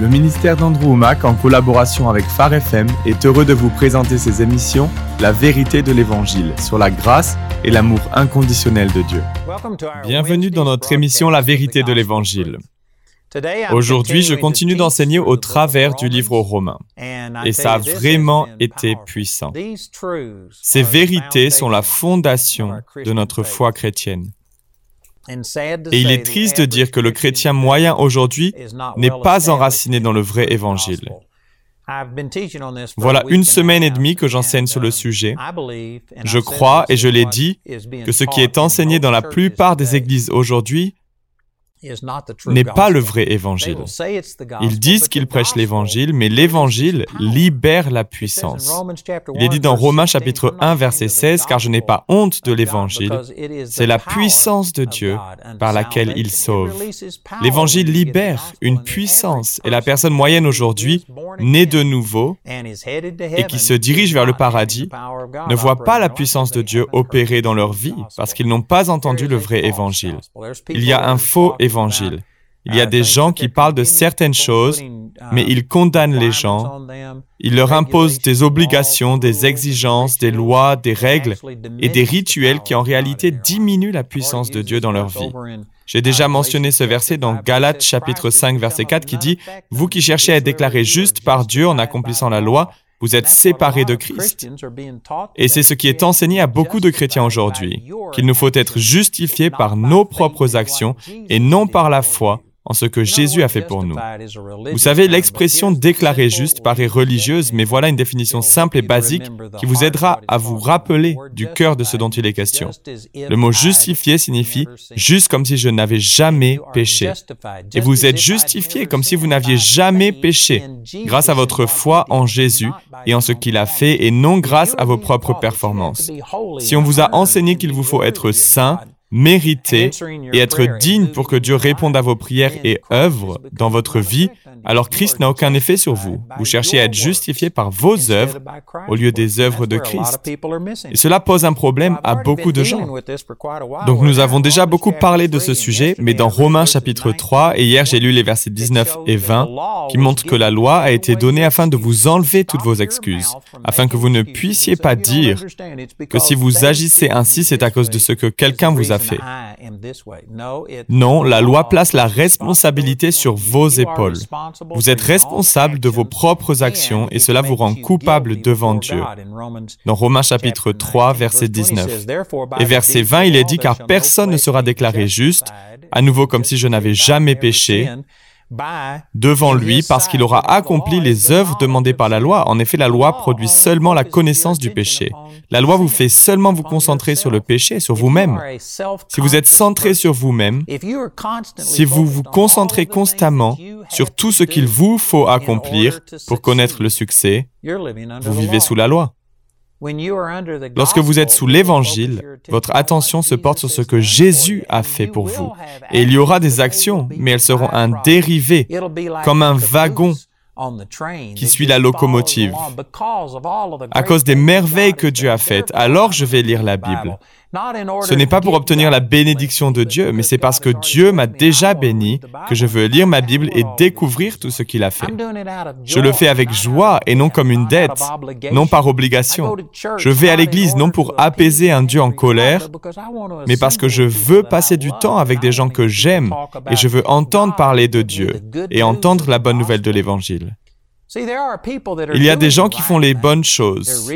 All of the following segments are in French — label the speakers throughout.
Speaker 1: Le ministère d'Andrew Womack, en collaboration avec Phare FM, est heureux de vous présenter ses émissions La vérité de l'Évangile sur la grâce et l'amour inconditionnel de Dieu. Bienvenue dans notre émission La vérité de l'Évangile. Aujourd'hui, je continue d'enseigner au travers du livre aux Romains. Et ça a vraiment été puissant. Ces vérités sont la fondation de notre foi chrétienne. Et il est triste de dire que le chrétien moyen aujourd'hui n'est pas enraciné dans le vrai évangile. Voilà une semaine et demie que j'enseigne sur le sujet. Je crois, et je l'ai dit, que ce qui est enseigné dans la plupart des églises aujourd'hui n'est pas le vrai évangile. Ils disent qu'ils prêchent l'évangile, mais l'évangile libère la puissance. Il est dit dans Romains chapitre 1 verset 16, car je n'ai pas honte de l'évangile, c'est la puissance de Dieu par laquelle il sauve. L'évangile libère une puissance, et la personne moyenne aujourd'hui, née de nouveau et qui se dirige vers le paradis, ne voit pas la puissance de Dieu opérer dans leur vie parce qu'ils n'ont pas entendu le vrai évangile. Il y a un faux évangile évangile. Il y a des gens qui parlent de certaines choses, mais ils condamnent les gens. Ils leur imposent des obligations, des exigences, des lois, des règles et des rituels qui en réalité diminuent la puissance de Dieu dans leur vie. J'ai déjà mentionné ce verset dans Galates chapitre 5 verset 4 qui dit, Vous qui cherchez à être déclarés justes par Dieu en accomplissant la loi, vous êtes séparés de Christ. Et c'est ce qui est enseigné à beaucoup de chrétiens aujourd'hui, qu'il nous faut être justifiés par nos propres actions et non par la foi en ce que Jésus a fait pour nous. Vous savez, l'expression déclarée juste paraît religieuse, mais voilà une définition simple et basique qui vous aidera à vous rappeler du cœur de ce dont il est question. Le mot justifié signifie juste comme si je n'avais jamais péché. Et vous êtes justifié comme si vous n'aviez jamais péché, grâce à votre foi en Jésus et en ce qu'il a fait, et non grâce à vos propres performances. Si on vous a enseigné qu'il vous faut être saint, mériter et être digne pour que Dieu réponde à vos prières et œuvre dans votre vie, alors Christ n'a aucun effet sur vous. Vous cherchez à être justifié par vos œuvres au lieu des œuvres de Christ. Et cela pose un problème à beaucoup de gens. Donc nous avons déjà beaucoup parlé de ce sujet, mais dans Romains chapitre 3, et hier j'ai lu les versets 19 et 20, qui montrent que la loi a été donnée afin de vous enlever toutes vos excuses, afin que vous ne puissiez pas dire que si vous agissez ainsi, c'est à cause de ce que quelqu'un vous a fait. Non, la loi place la responsabilité sur vos épaules. Vous êtes responsable de vos propres actions et cela vous rend coupable devant Dieu. Dans Romains chapitre 3, verset 19. Et verset 20, il est dit, car personne ne sera déclaré juste, à nouveau comme si je n'avais jamais péché, devant lui parce qu'il aura accompli les œuvres demandées par la loi. En effet, la loi produit seulement la connaissance du péché. La loi vous fait seulement vous concentrer sur le péché, sur vous-même. Si vous êtes centré sur vous-même, si vous vous concentrez constamment sur tout ce qu'il vous faut accomplir pour connaître le succès, vous vivez sous la loi. Lorsque vous êtes sous l'Évangile, votre attention se porte sur ce que Jésus a fait pour vous. Et il y aura des actions, mais elles seront un dérivé, comme un wagon qui suit la locomotive. À cause des merveilles que Dieu a faites, alors je vais lire la Bible. Ce n'est pas pour obtenir la bénédiction de Dieu, mais c'est parce que Dieu m'a déjà béni que je veux lire ma Bible et découvrir tout ce qu'il a fait. Je le fais avec joie et non comme une dette, non par obligation. Je vais à l'église non pour apaiser un Dieu en colère, mais parce que je veux passer du temps avec des gens que j'aime et je veux entendre parler de Dieu et entendre la bonne nouvelle de l'Évangile. Il y a des gens qui font les bonnes choses.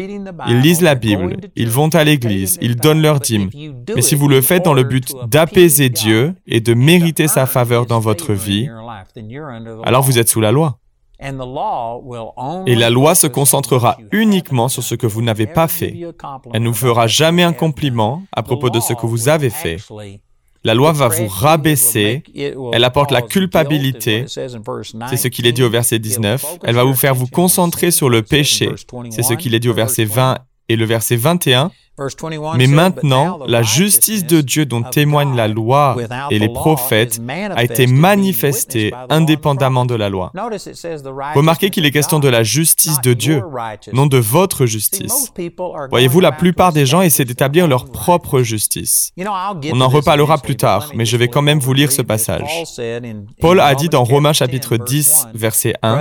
Speaker 1: Ils lisent la Bible, ils vont à l'église, ils donnent leur dîme. Mais si vous le faites dans le but d'apaiser Dieu et de mériter sa faveur dans votre vie, alors vous êtes sous la loi. Et la loi se concentrera uniquement sur ce que vous n'avez pas fait. Elle ne vous fera jamais un compliment à propos de ce que vous avez fait. La loi va vous rabaisser, elle apporte la culpabilité, c'est ce qu'il est dit au verset 19, elle va vous faire vous concentrer sur le péché, c'est ce qu'il est dit au verset 20 et le verset 21, Mais maintenant, la justice de Dieu dont témoigne la loi et les prophètes a été manifestée indépendamment de la loi. Remarquez qu'il est question de la justice de Dieu, non de votre justice. Voyez-vous, la plupart des gens essaient d'établir leur propre justice. On en reparlera plus tard, mais je vais quand même vous lire ce passage. Paul a dit dans Romains chapitre 10, verset 1,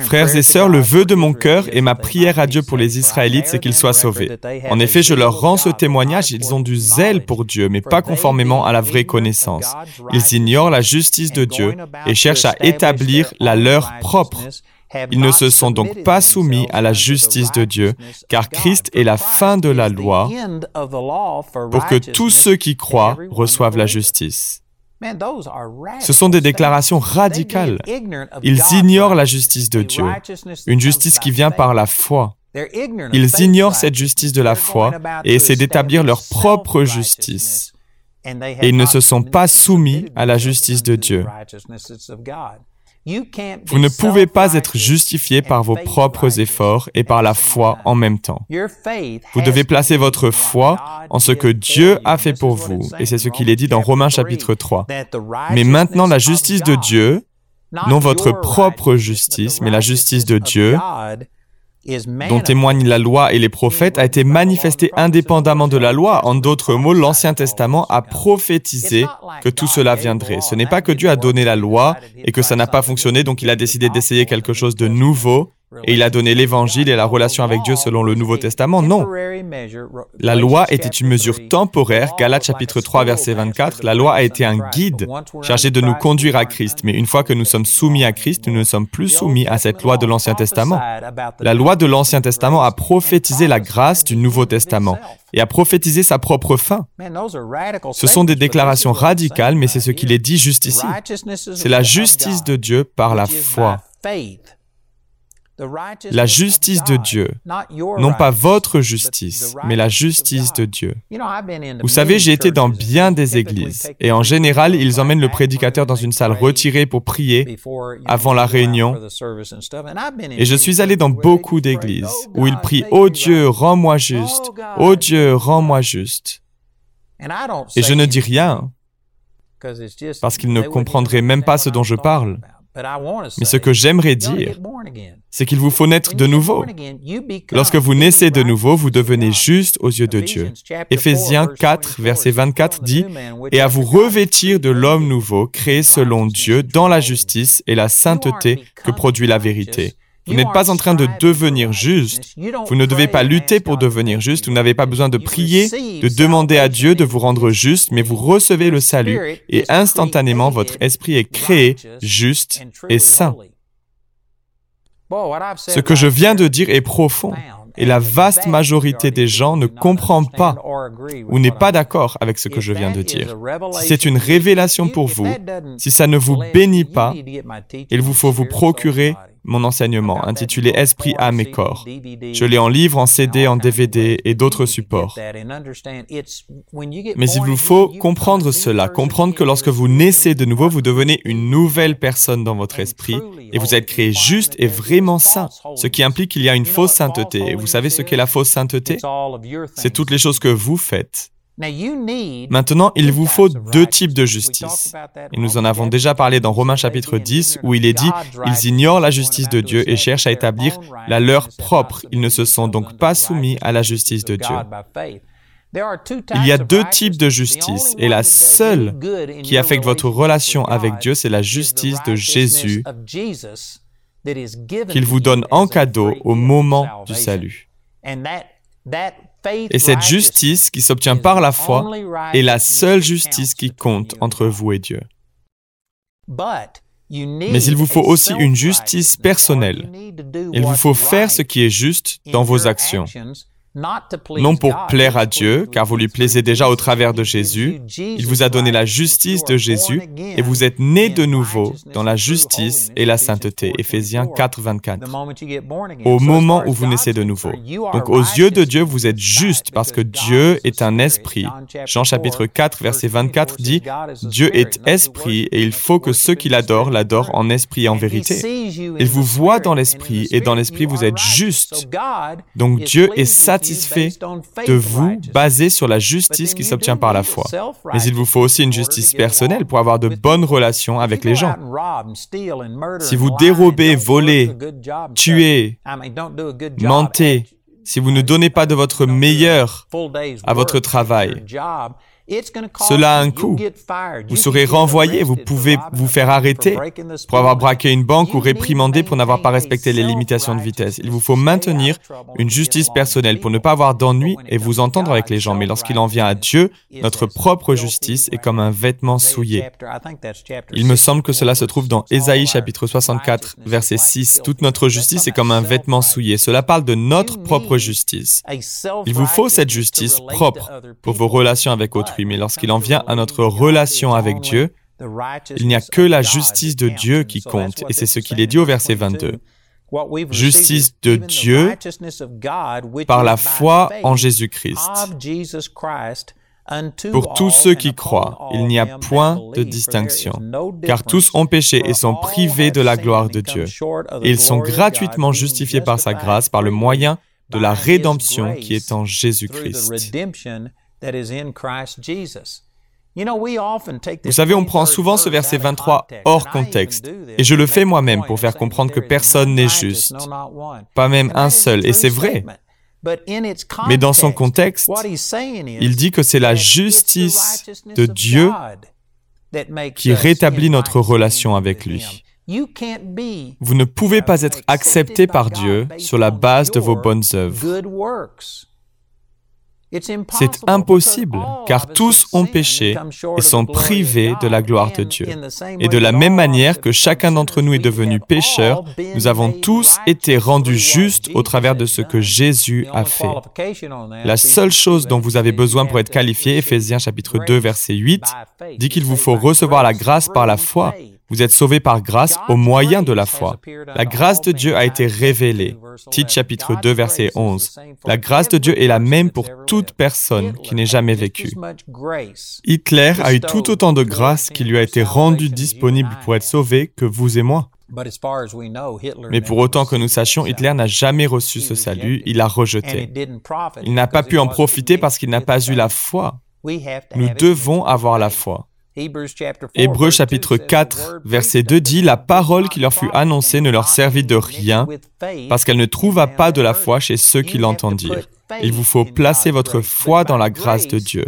Speaker 1: Frères et sœurs, le vœu de mon cœur et ma prière à Dieu pour les Israélites, c'est qu'ils soient sauvés. En effet, je leur rends ce témoignage, ils ont du zèle pour Dieu, mais pas conformément à la vraie connaissance. Ils ignorent la justice de Dieu et cherchent à établir la leur propre. Ils ne se sont donc pas soumis à la justice de Dieu, car Christ est la fin de la loi pour que tous ceux qui croient reçoivent la justice. Ce sont des déclarations radicales. Ils ignorent la justice de Dieu, une justice qui vient par la foi. Ils ignorent cette justice de la foi et essaient d'établir leur propre justice. Et ils ne se sont pas soumis à la justice de Dieu. Vous ne pouvez pas être justifié par vos propres efforts et par la foi en même temps. Vous devez placer votre foi en ce que Dieu a fait pour vous, et c'est ce qu'il est dit dans Romains chapitre 3. Mais maintenant la justice de Dieu, non votre propre justice, mais la justice de Dieu, dont témoignent la loi et les prophètes, a été manifesté indépendamment de la loi. En d'autres mots, l'Ancien Testament a prophétisé que tout cela viendrait. Ce n'est pas que Dieu a donné la loi et que ça n'a pas fonctionné, donc il a décidé d'essayer quelque chose de nouveau et il a donné l'évangile et la relation avec Dieu selon le Nouveau Testament. Non. La loi était une mesure temporaire. Galates chapitre 3 verset 24. La loi a été un guide chargé de nous conduire à Christ. Mais une fois que nous sommes soumis à Christ, nous ne sommes plus soumis à cette loi de l'Ancien Testament. La loi de l'Ancien Testament a prophétisé la grâce du Nouveau Testament et a prophétisé sa propre fin. Ce sont des déclarations radicales, mais c'est ce qu'il est dit juste ici. C'est la justice de Dieu par la foi la justice de Dieu, non pas votre justice, mais la justice de Dieu. Vous savez, j'ai été dans bien des églises, et en général, ils emmènent le prédicateur dans une salle retirée pour prier avant la réunion. Et je suis allé dans beaucoup d'églises où ils prient ⁇ Oh Dieu, rends-moi juste ⁇ Oh Dieu, rends-moi juste ⁇ Et je ne dis rien, parce qu'ils ne comprendraient même pas ce dont je parle. Mais ce que j'aimerais dire, c'est qu'il vous faut naître de nouveau. Lorsque vous naissez de nouveau, vous devenez juste aux yeux de Dieu. Éphésiens 4, verset 24 dit, Et à vous revêtir de l'homme nouveau, créé selon Dieu, dans la justice et la sainteté que produit la vérité. Vous n'êtes pas en train de devenir juste. Vous ne devez pas lutter pour devenir juste. Vous n'avez pas besoin de prier, de demander à Dieu de vous rendre juste, mais vous recevez le salut et instantanément votre esprit est créé juste et saint. Ce que je viens de dire est profond et la vaste majorité des gens ne comprend pas ou n'est pas d'accord avec ce que je viens de dire. Si c'est une révélation pour vous, si ça ne vous bénit pas, il vous faut vous procurer mon enseignement intitulé Esprit, âme et corps. Je l'ai en livre, en CD, en DVD et d'autres supports. Mais il vous faut comprendre cela, comprendre que lorsque vous naissez de nouveau, vous devenez une nouvelle personne dans votre esprit et vous êtes créé juste et vraiment saint, ce qui implique qu'il y a une fausse sainteté. Et vous savez ce qu'est la fausse sainteté? C'est toutes les choses que vous faites Maintenant, il vous faut deux types de justice. Et nous en avons déjà parlé dans Romains chapitre 10, où il est dit, ils ignorent la justice de Dieu et cherchent à établir la leur propre. Ils ne se sont donc pas soumis à la justice de Dieu. Il y a deux types de justice, et la seule qui affecte votre relation avec Dieu, c'est la justice de Jésus qu'il vous donne en cadeau au moment du salut. Et cette justice qui s'obtient par la foi est la seule justice qui compte entre vous et Dieu. Mais il vous faut aussi une justice personnelle. Il vous faut faire ce qui est juste dans vos actions non pour plaire à Dieu, car vous lui plaisez déjà au travers de Jésus. Il vous a donné la justice de Jésus et vous êtes né de nouveau dans la justice et la sainteté. Éphésiens 4, 24. Au moment où vous naissez de nouveau. Donc aux yeux de Dieu, vous êtes juste parce que Dieu est un esprit. Jean chapitre 4, verset 24 dit, Dieu est esprit et il faut que ceux qui l'adorent l'adorent en esprit et en vérité. Il vous voit dans l'esprit et dans l'esprit vous êtes juste. Donc Dieu est satisfait de vous basé sur la justice qui s'obtient par la foi. Mais il vous faut aussi une justice personnelle pour avoir de bonnes relations avec les gens. Si vous dérobez, volez, tuez, mentez, si vous ne donnez pas de votre meilleur à votre travail, cela a un coût. Vous serez renvoyé, vous pouvez vous faire arrêter pour avoir braqué une banque ou réprimandé pour n'avoir pas respecté les limitations de vitesse. Il vous faut maintenir une justice personnelle pour ne pas avoir d'ennui et vous entendre avec les gens. Mais lorsqu'il en vient à Dieu, notre propre justice est comme un vêtement souillé. Il me semble que cela se trouve dans Ésaïe chapitre 64, verset 6. Toute notre justice est comme un vêtement souillé. Cela parle de notre propre justice. Il vous faut cette justice propre pour vos relations avec autrui mais lorsqu'il en vient à notre relation avec Dieu, il n'y a que la justice de Dieu qui compte, et c'est ce qu'il est dit au verset 22. Justice de Dieu par la foi en Jésus-Christ. Pour tous ceux qui croient, il n'y a point de distinction, car tous ont péché et sont privés de la gloire de Dieu. Et ils sont gratuitement justifiés par sa grâce par le moyen de la rédemption qui est en Jésus-Christ. Vous savez, on prend souvent ce verset 23 hors contexte, et je le fais moi-même pour faire comprendre que personne n'est juste, pas même un seul, et c'est vrai. Mais dans son contexte, il dit que c'est la justice de Dieu qui rétablit notre relation avec lui. Vous ne pouvez pas être accepté par Dieu sur la base de vos bonnes œuvres. C'est impossible, car tous ont péché et sont privés de la gloire de Dieu. Et de la même manière que chacun d'entre nous est devenu pécheur, nous avons tous été rendus justes au travers de ce que Jésus a fait. La seule chose dont vous avez besoin pour être qualifié, Ephésiens chapitre 2 verset 8, dit qu'il vous faut recevoir la grâce par la foi vous êtes sauvés par grâce au moyen de la foi. La grâce de Dieu a été révélée. Tite chapitre 2 verset 11. La grâce de Dieu est la même pour toute personne qui n'ait jamais vécu. Hitler a eu tout autant de grâce qui lui a été rendue disponible pour être sauvé que vous et moi. Mais pour autant que nous sachions, Hitler n'a jamais reçu ce salut, il l'a rejeté. Il n'a pas pu en profiter parce qu'il n'a pas eu la foi. Nous devons avoir la foi. Hébreux chapitre 4, verset 2 dit, La parole qui leur fut annoncée ne leur servit de rien, parce qu'elle ne trouva pas de la foi chez ceux qui l'entendirent. Il vous faut placer votre foi dans la grâce de Dieu.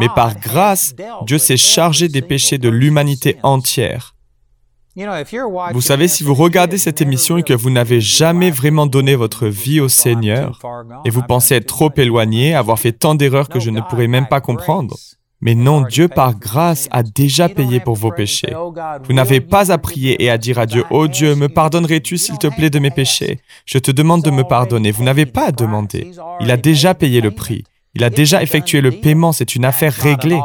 Speaker 1: Mais par grâce, Dieu s'est chargé des péchés de l'humanité entière. Vous savez, si vous regardez cette émission et que vous n'avez jamais vraiment donné votre vie au Seigneur, et vous pensez être trop éloigné, avoir fait tant d'erreurs que je ne pourrais même pas comprendre, mais non, Dieu par grâce a déjà payé pour vos péchés. Vous n'avez pas à prier et à dire à Dieu, Oh Dieu, me pardonnerais-tu s'il te plaît de mes péchés? Je te demande de me pardonner. Vous n'avez pas à demander. Il a déjà payé le prix. Il a déjà effectué le paiement, c'est une affaire réglée.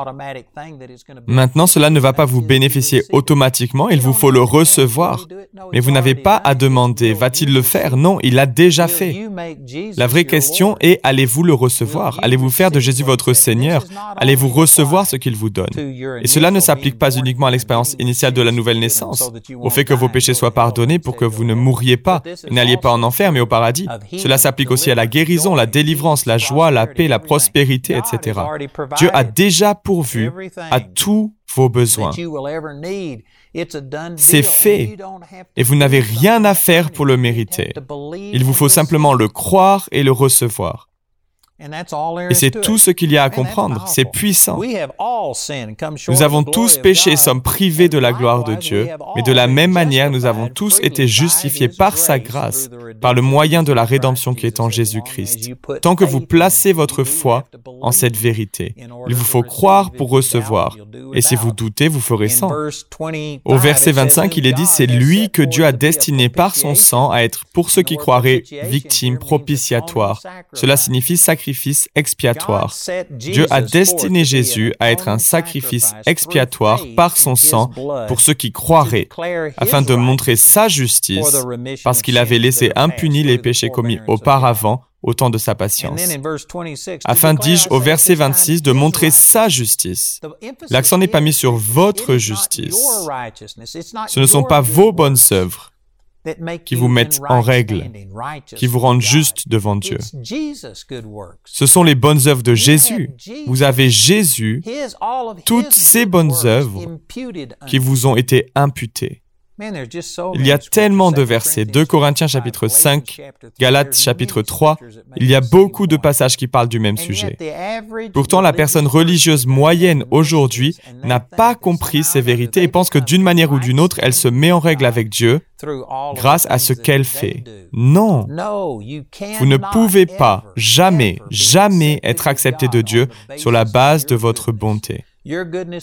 Speaker 1: Maintenant, cela ne va pas vous bénéficier automatiquement, il vous faut le recevoir. Mais vous n'avez pas à demander, va-t-il le faire? Non, il l'a déjà fait. La vraie question est, allez-vous le recevoir? Allez-vous faire de Jésus votre Seigneur? Allez-vous recevoir ce qu'il vous donne? Et cela ne s'applique pas uniquement à l'expérience initiale de la nouvelle naissance, au fait que vos péchés soient pardonnés pour que vous ne mourriez pas, n'alliez pas en enfer, mais au paradis. Cela s'applique aussi à la guérison, la délivrance, la joie, la paix, la prospérité prospérité, etc. Dieu a déjà pourvu à tous vos besoins. C'est fait et vous n'avez rien à faire pour le mériter. Il vous faut simplement le croire et le recevoir. Et c'est tout ce qu'il y a à comprendre. C'est puissant. Nous avons tous péché et sommes privés de la gloire de Dieu, mais de la même manière, nous avons tous été justifiés par sa grâce, par le moyen de la rédemption qui est en Jésus-Christ. Tant que vous placez votre foi en cette vérité, il vous faut croire pour recevoir. Et si vous doutez, vous ferez sans. Au verset 25, il est dit, c'est lui que Dieu a destiné par son sang à être, pour ceux qui croiraient, victime propitiatoire. Cela signifie sacrifice expiatoire. Dieu a destiné Jésus à être un sacrifice expiatoire par son sang pour ceux qui croiraient, afin de montrer sa justice, parce qu'il avait laissé impunis les péchés commis auparavant au temps de sa patience. Afin, dis-je, au verset 26, de montrer sa justice. L'accent n'est pas mis sur votre justice. Ce ne sont pas vos bonnes œuvres. Qui vous mettent en règle, qui vous rendent juste devant Dieu. Ce sont les bonnes œuvres de Jésus. Vous avez Jésus, toutes ces bonnes œuvres qui vous ont été imputées. Il y a tellement de versets, 2 Corinthiens chapitre 5, Galates chapitre 3, il y a beaucoup de passages qui parlent du même sujet. Pourtant, la personne religieuse moyenne aujourd'hui n'a pas compris ces vérités et pense que d'une manière ou d'une autre, elle se met en règle avec Dieu grâce à ce qu'elle fait. Non, vous ne pouvez pas jamais, jamais être accepté de Dieu sur la base de votre bonté.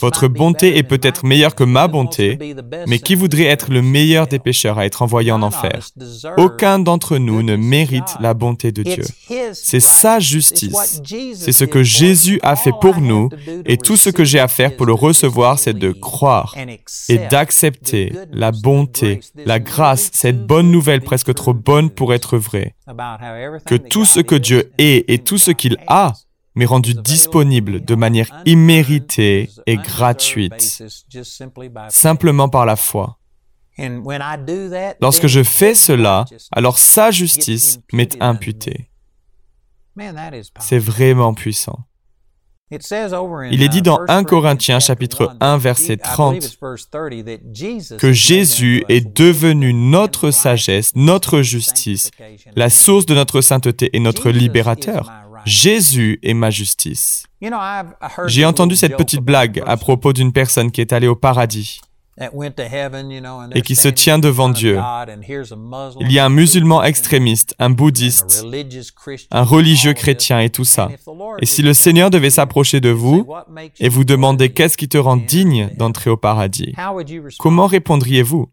Speaker 1: Votre bonté est peut-être meilleure que ma bonté, mais qui voudrait être le meilleur des pécheurs à être envoyé en enfer? Aucun d'entre nous ne mérite la bonté de Dieu. C'est sa justice. C'est ce que Jésus a fait pour nous, et tout ce que j'ai à faire pour le recevoir, c'est de croire et d'accepter la bonté, la grâce, cette bonne nouvelle presque trop bonne pour être vraie, que tout ce que Dieu est et tout ce qu'il a mais rendu disponible de manière imméritée et gratuite, simplement par la foi. Lorsque je fais cela, alors sa justice m'est imputée. C'est vraiment puissant. Il est dit dans 1 Corinthiens chapitre 1 verset 30 que Jésus est devenu notre sagesse, notre justice, la source de notre sainteté et notre libérateur. Jésus est ma justice. J'ai entendu cette petite blague à propos d'une personne qui est allée au paradis et qui se tient devant Dieu. Il y a un musulman extrémiste, un bouddhiste, un religieux chrétien et tout ça. Et si le Seigneur devait s'approcher de vous et vous demander qu'est-ce qui te rend digne d'entrer au paradis, comment répondriez-vous?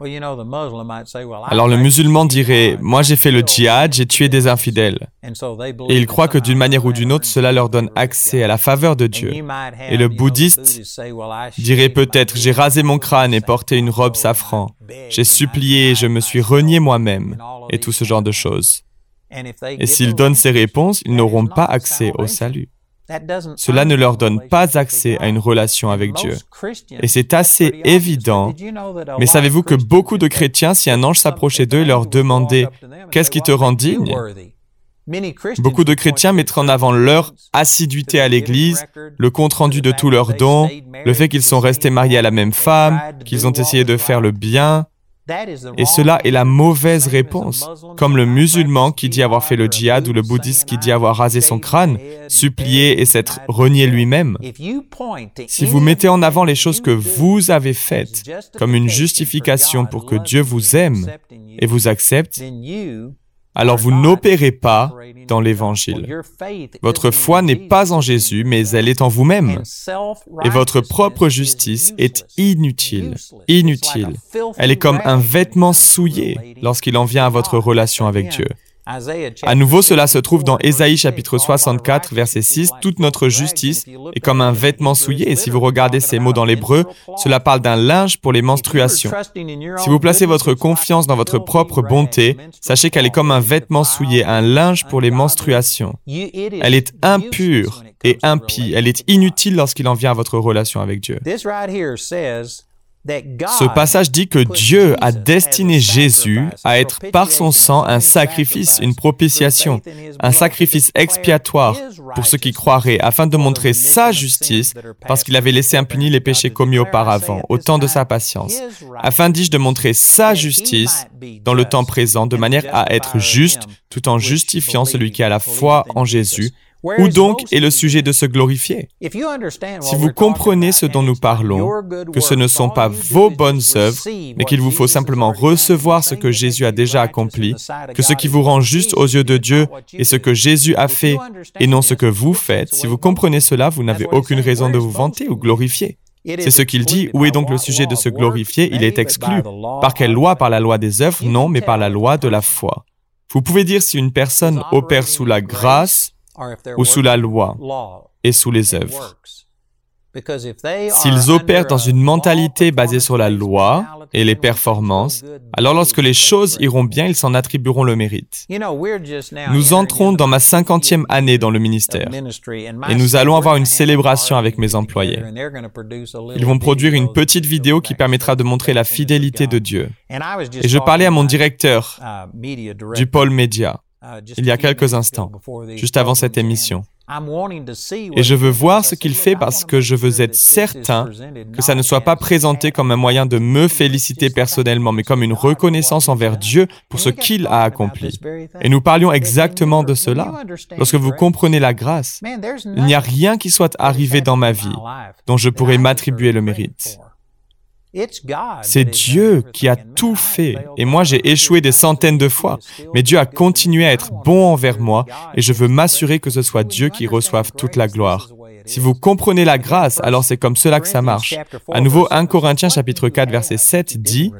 Speaker 1: Alors le musulman dirait, moi j'ai fait le djihad, j'ai tué des infidèles. Et il croit que d'une manière ou d'une autre, cela leur donne accès à la faveur de Dieu. Et le bouddhiste dirait peut-être, j'ai rasé mon crâne et porté une robe safran. J'ai supplié, je me suis renié moi-même, et tout ce genre de choses. Et s'ils donnent ces réponses, ils n'auront pas accès au salut. Cela ne leur donne pas accès à une relation avec Dieu. Et c'est assez évident. Mais savez-vous que beaucoup de chrétiens, si un ange s'approchait d'eux et leur demandait ⁇ Qu'est-ce qui te rend digne ?⁇ Beaucoup de chrétiens mettraient en avant leur assiduité à l'Église, le compte-rendu de tous leurs dons, le fait qu'ils sont restés mariés à la même femme, qu'ils ont essayé de faire le bien, et cela est la mauvaise réponse, comme le musulman qui dit avoir fait le djihad ou le bouddhiste qui dit avoir rasé son crâne, supplié et s'être renié lui-même. Si vous mettez en avant les choses que vous avez faites comme une justification pour que Dieu vous aime et vous accepte, alors vous n'opérez pas dans l'Évangile. Votre foi n'est pas en Jésus, mais elle est en vous-même. Et votre propre justice est inutile, inutile. Elle est comme un vêtement souillé lorsqu'il en vient à votre relation avec Dieu. À nouveau, cela se trouve dans Ésaïe chapitre 64, verset 6. Toute notre justice est comme un vêtement souillé. Et si vous regardez ces mots dans l'hébreu, cela parle d'un linge pour les menstruations. Si vous placez votre confiance dans votre propre bonté, sachez qu'elle est comme un vêtement souillé, un linge pour les menstruations. Elle est impure et impie. Elle est inutile lorsqu'il en vient à votre relation avec Dieu. Ce passage dit que Dieu a destiné Jésus à être par son sang un sacrifice, une propitiation, un sacrifice expiatoire pour ceux qui croiraient, afin de montrer sa justice, parce qu'il avait laissé impunis les péchés commis auparavant, au temps de sa patience, afin, dis-je, de montrer sa justice dans le temps présent, de manière à être juste, tout en justifiant celui qui a la foi en Jésus où donc est le sujet de se glorifier? Si vous comprenez ce dont nous parlons, que ce ne sont pas vos bonnes œuvres, mais qu'il vous faut simplement recevoir ce que Jésus a déjà accompli, que ce qui vous rend juste aux yeux de Dieu est ce que Jésus a fait et non ce que vous faites, si vous comprenez cela, vous n'avez aucune raison de vous vanter ou glorifier. C'est ce qu'il dit. Où est donc le sujet de se glorifier? Il est exclu. Par quelle loi? Par la loi des œuvres? Non, mais par la loi de la foi. Vous pouvez dire si une personne opère sous la grâce, ou sous la loi et sous les œuvres. S'ils opèrent dans une mentalité basée sur la loi, et les performances, alors lorsque les choses iront bien, ils s'en attribueront le mérite. Nous entrons dans ma cinquantième année dans le ministère et nous allons avoir une célébration avec mes employés. Ils vont produire une petite vidéo qui permettra de montrer la fidélité de Dieu. Et je parlais à mon directeur du pôle média il y a quelques instants, juste avant cette émission. Et je veux voir ce qu'il fait parce que je veux être certain que ça ne soit pas présenté comme un moyen de me féliciter personnellement, mais comme une reconnaissance envers Dieu pour ce qu'il a accompli. Et nous parlions exactement de cela. Lorsque vous comprenez la grâce, il n'y a rien qui soit arrivé dans ma vie dont je pourrais m'attribuer le mérite. C'est Dieu qui a tout fait. Et moi, j'ai échoué des centaines de fois. Mais Dieu a continué à être bon envers moi et je veux m'assurer que ce soit Dieu qui reçoive toute la gloire. Si vous comprenez la grâce, alors c'est comme cela que ça marche. À nouveau, 1 Corinthiens chapitre 4 verset 7 dit,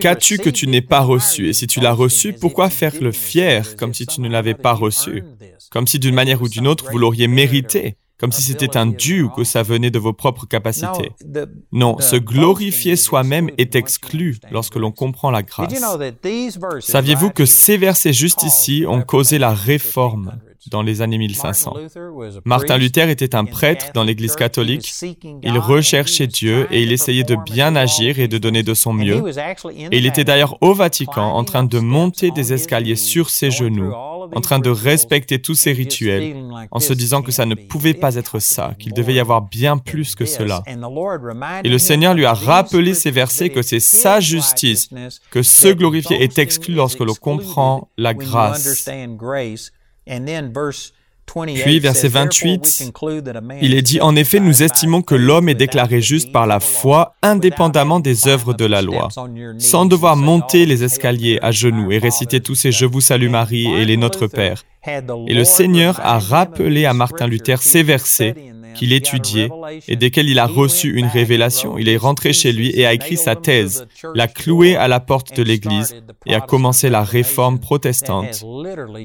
Speaker 1: Qu'as-tu que tu n'aies pas reçu? Et si tu l'as reçu, pourquoi faire le fier comme si tu ne l'avais pas reçu? Comme si d'une manière ou d'une autre, vous l'auriez mérité comme si c'était un dû ou que ça venait de vos propres capacités. Non, se glorifier soi-même est exclu lorsque l'on comprend la grâce. Saviez-vous que ces versets juste ici ont causé la réforme dans les années 1500. Martin Luther était un prêtre dans l'Église catholique. Il recherchait Dieu et il essayait de bien agir et de donner de son mieux. Et il était d'ailleurs au Vatican en train de monter des escaliers sur ses genoux, en train de respecter tous ses rituels, en se disant que ça ne pouvait pas être ça, qu'il devait y avoir bien plus que cela. Et le Seigneur lui a rappelé ces versets que c'est sa justice, que ce glorifié est exclu lorsque l'on comprend la grâce. Puis, verset 28, il est dit, En effet, nous estimons que l'homme est déclaré juste par la foi, indépendamment des œuvres de la loi, sans devoir monter les escaliers à genoux et réciter tous ces Je vous salue Marie et les Notre Père. Et le Seigneur a rappelé à Martin Luther ces versets qu'il étudiait et desquels il a reçu une révélation. Il est rentré chez lui et a écrit sa thèse, l'a cloué à la porte de l'Église et a commencé la réforme protestante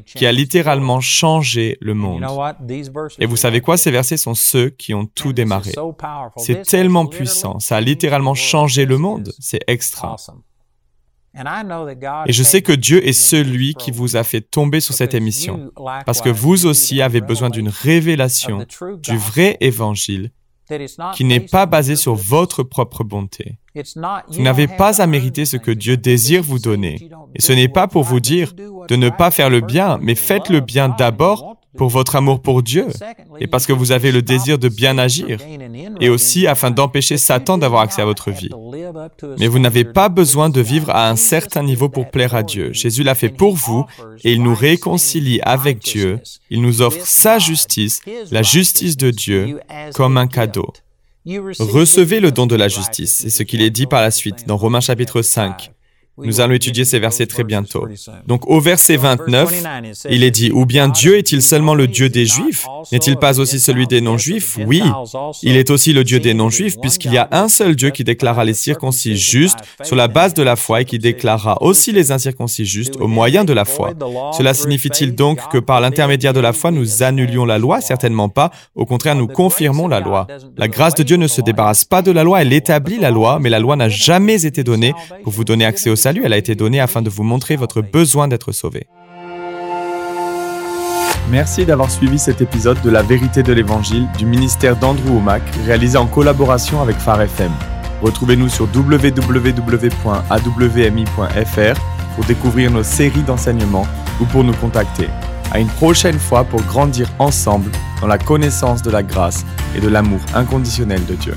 Speaker 1: qui a littéralement changé le monde. Et vous savez quoi, ces versets sont ceux qui ont tout démarré. C'est tellement puissant, ça a littéralement changé le monde, c'est extra. Et je sais que Dieu est celui qui vous a fait tomber sur cette émission, parce que vous aussi avez besoin d'une révélation du vrai évangile qui n'est pas basé sur votre propre bonté. Vous n'avez pas à mériter ce que Dieu désire vous donner. Et ce n'est pas pour vous dire de ne pas faire le bien, mais faites le bien d'abord pour votre amour pour Dieu et parce que vous avez le désir de bien agir et aussi afin d'empêcher Satan d'avoir accès à votre vie. Mais vous n'avez pas besoin de vivre à un certain niveau pour plaire à Dieu. Jésus l'a fait pour vous et il nous réconcilie avec Dieu. Il nous offre sa justice, la justice de Dieu, comme un cadeau. Recevez le don de la justice. C'est ce qu'il est dit par la suite dans Romains chapitre 5. Nous allons étudier ces versets très bientôt. Donc au verset 29, il est dit, ou bien Dieu est-il seulement le Dieu des Juifs? N'est-il pas aussi celui des non-Juifs? Oui, il est aussi le Dieu des non-Juifs, puisqu'il y a un seul Dieu qui déclara les circoncis justes sur la base de la foi et qui déclara aussi les incirconcis justes au moyen de la foi. Cela signifie-t-il donc que par l'intermédiaire de la foi, nous annulions la loi? Certainement pas. Au contraire, nous confirmons la loi. La grâce de Dieu ne se débarrasse pas de la loi, elle établit la loi, mais la loi n'a jamais été donnée pour vous donner accès au salut, elle a été donnée afin de vous montrer votre besoin d'être sauvé. Merci d'avoir suivi cet épisode de La vérité de l'Évangile du ministère d'Andrew Womack, réalisé en collaboration avec Phare FM. Retrouvez-nous sur www.awmi.fr pour découvrir nos séries d'enseignements ou pour nous contacter. À une prochaine fois pour grandir ensemble dans la connaissance de la grâce et de l'amour inconditionnel de Dieu.